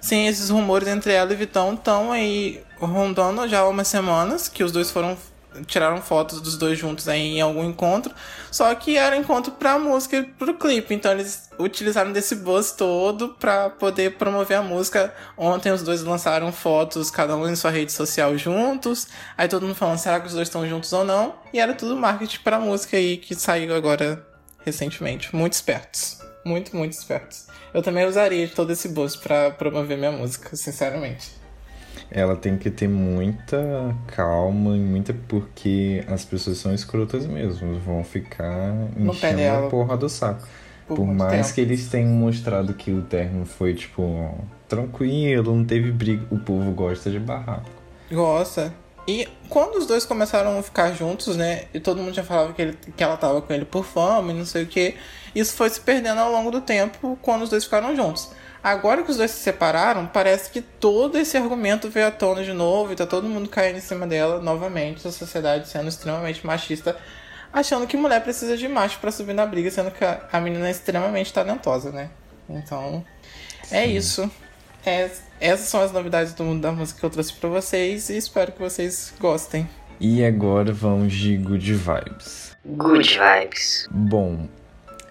Sim, esses rumores entre ela e Vitão estão aí rondando já há umas semanas, que os dois foram tiraram fotos dos dois juntos aí em algum encontro, só que era encontro pra música e pro clipe, então eles utilizaram desse buzz todo pra poder promover a música. Ontem os dois lançaram fotos, cada um em sua rede social juntos, aí todo mundo falando, será que os dois estão juntos ou não? E era tudo marketing pra música aí que saiu agora recentemente. Muito espertos. Muito, muito espertos. Eu também usaria todo esse buzz pra promover minha música, sinceramente. Ela tem que ter muita calma e muita. Porque as pessoas são escrotas mesmo. Vão ficar enchendo a porra do saco. Por Por, mais tempo. que eles tenham mostrado que o término foi, tipo, tranquilo, não teve briga. O povo gosta de barraco. Gosta. E quando os dois começaram a ficar juntos, né? E todo mundo já falava que, ele, que ela tava com ele por fama e não sei o que. Isso foi se perdendo ao longo do tempo quando os dois ficaram juntos. Agora que os dois se separaram, parece que todo esse argumento veio à tona de novo e tá todo mundo caindo em cima dela novamente, a sociedade sendo extremamente machista, achando que mulher precisa de macho pra subir na briga, sendo que a, a menina é extremamente talentosa, né? Então, é isso. É- essas são as novidades do mundo da música que eu trouxe pra vocês e espero que vocês gostem. E agora vamos de good vibes. Good vibes. Bom,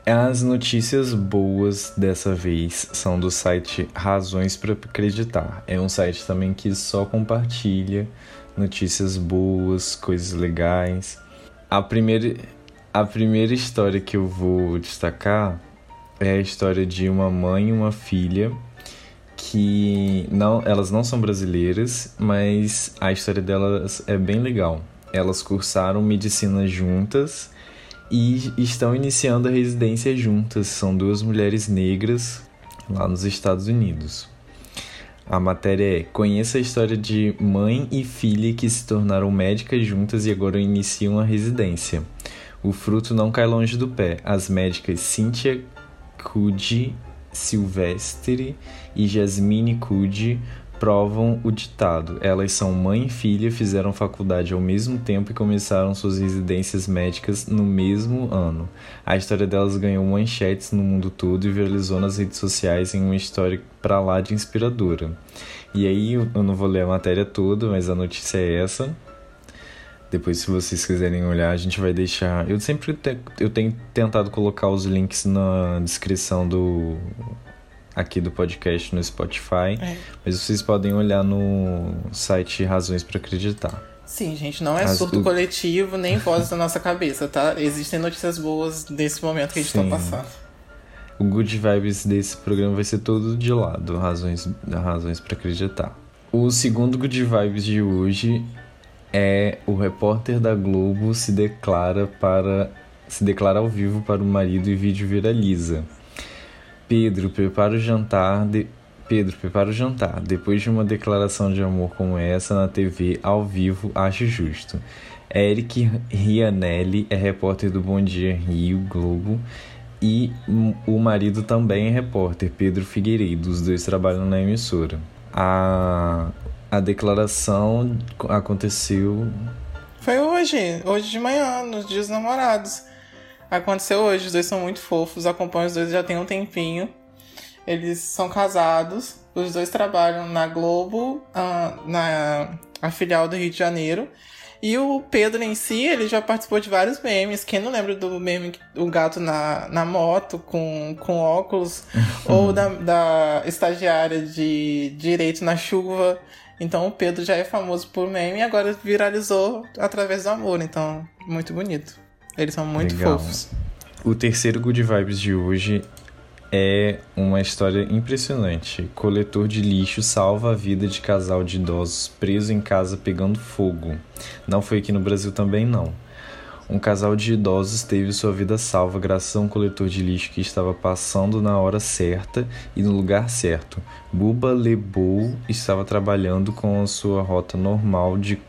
as notícias boas dessa vez são do site Razões para Acreditar. É um site também que só compartilha notícias boas, coisas legais. A primeira, a primeira história que eu vou destacar é a história de uma mãe e uma filha que não, elas não são brasileiras, mas a história delas é bem legal. Elas cursaram medicina juntas e estão iniciando a residência juntas. São duas mulheres negras lá nos Estados Unidos. A matéria é: Conheça a história de mãe e filha que se tornaram médicas juntas e agora iniciam a residência. O fruto não cai longe do pé. As médicas Cynthia Cudi Silvestre e Jasmine Cudi provam o ditado. Elas são mãe e filha, fizeram faculdade ao mesmo tempo e começaram suas residências médicas no mesmo ano. A história delas ganhou manchetes no mundo todo e viralizou nas redes sociais em uma história pra lá de inspiradora. E aí, eu não vou ler a matéria toda, mas a notícia é essa. Depois, se vocês quiserem olhar, a gente vai deixar. Eu sempre te... eu tenho tentado colocar os links na descrição do aqui do podcast no Spotify, É. mas vocês podem olhar no site Razões para Acreditar. Sim, gente, não é As- surto coletivo nem voz da nossa cabeça, tá? Existem notícias boas nesse momento que a gente Sim. tá passando. O good vibes desse programa vai ser todo de lado, razões, razões para acreditar. O segundo good vibes de hoje é o repórter da Globo se declara para se declara ao vivo para o marido e vídeo viraliza. Pedro prepara o jantar de Pedro prepara o jantar. Depois de uma declaração de amor como essa na TV ao vivo, acho justo. Eric Rianelli é repórter do Bom Dia Rio Globo e o marido também é repórter, Pedro Figueiredo. Os dois trabalham na emissora. A, a declaração aconteceu. Foi hoje, hoje de manhã, nos dias dos namorados. Aconteceu hoje, os dois são muito fofos, acompanho os dois já tem um tempinho. Eles são casados, os dois trabalham na Globo, ah, na a filial do Rio de Janeiro. E o Pedro em si, ele já participou de vários memes. Quem não lembra do meme O Gato na, na Moto com, com óculos? *laughs* ou da, da estagiária de Direito na Chuva. Então o Pedro já é famoso por meme e agora viralizou através do amor. Então, muito bonito. Eles são muito Legal. fofos. O terceiro Good Vibes de hoje é uma história impressionante. Coletor de lixo salva a vida de casal de idosos preso em casa pegando fogo. Não foi aqui no Brasil também, não. Um casal de idosos teve sua vida salva graças a um coletor de lixo que estava passando na hora certa e no lugar certo. Buba Lebou estava trabalhando com a sua rota normal de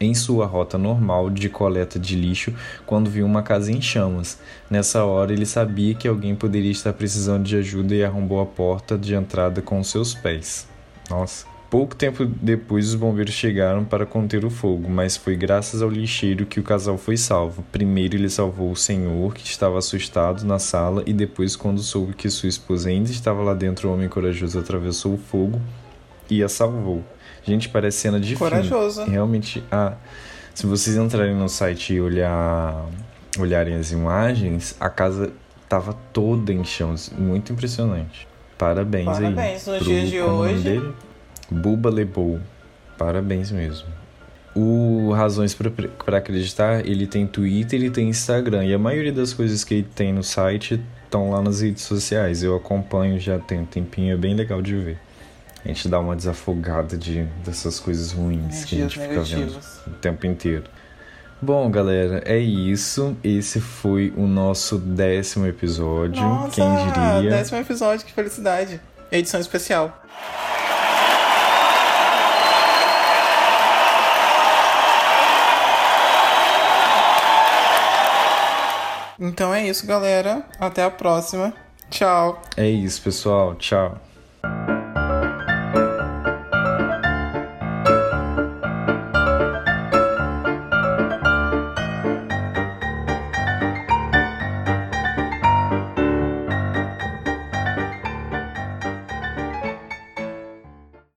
em sua rota normal de coleta de lixo quando viu uma casa em chamas. Nessa hora, ele sabia que alguém poderia estar precisando de ajuda e arrombou a porta de entrada com seus pés. Nossa, Pouco tempo depois, os bombeiros chegaram para conter o fogo, mas foi graças ao lixeiro que o casal foi salvo. Primeiro, ele salvou o senhor, que estava assustado na sala, e depois, quando soube que sua esposa ainda estava lá dentro, o homem corajoso atravessou o fogo e a salvou. Gente, parece cena de Corajoso. filme. Realmente, ah, se vocês entrarem no site e olhar, olharem as imagens, a casa tava toda em chãos. Muito impressionante. Parabéns, Parabéns. aí. Nos pro- dias de hoje. dele? Buba Lebou. Parabéns mesmo. O Razões pra Acreditar, ele tem Twitter e tem Instagram. E a maioria das coisas que ele tem no site estão lá nas redes sociais. Eu acompanho já tem um tempinho, é bem legal de ver. A gente dá uma desafogada de, dessas coisas ruins que a gente fica vendo negativas. o tempo inteiro. Bom, galera, é isso. Esse foi o nosso décimo episódio. Nossa, Quem diria? décimo episódio, que felicidade. Edição especial. Então é isso, galera. Até a próxima. Tchau. É isso, pessoal. Tchau.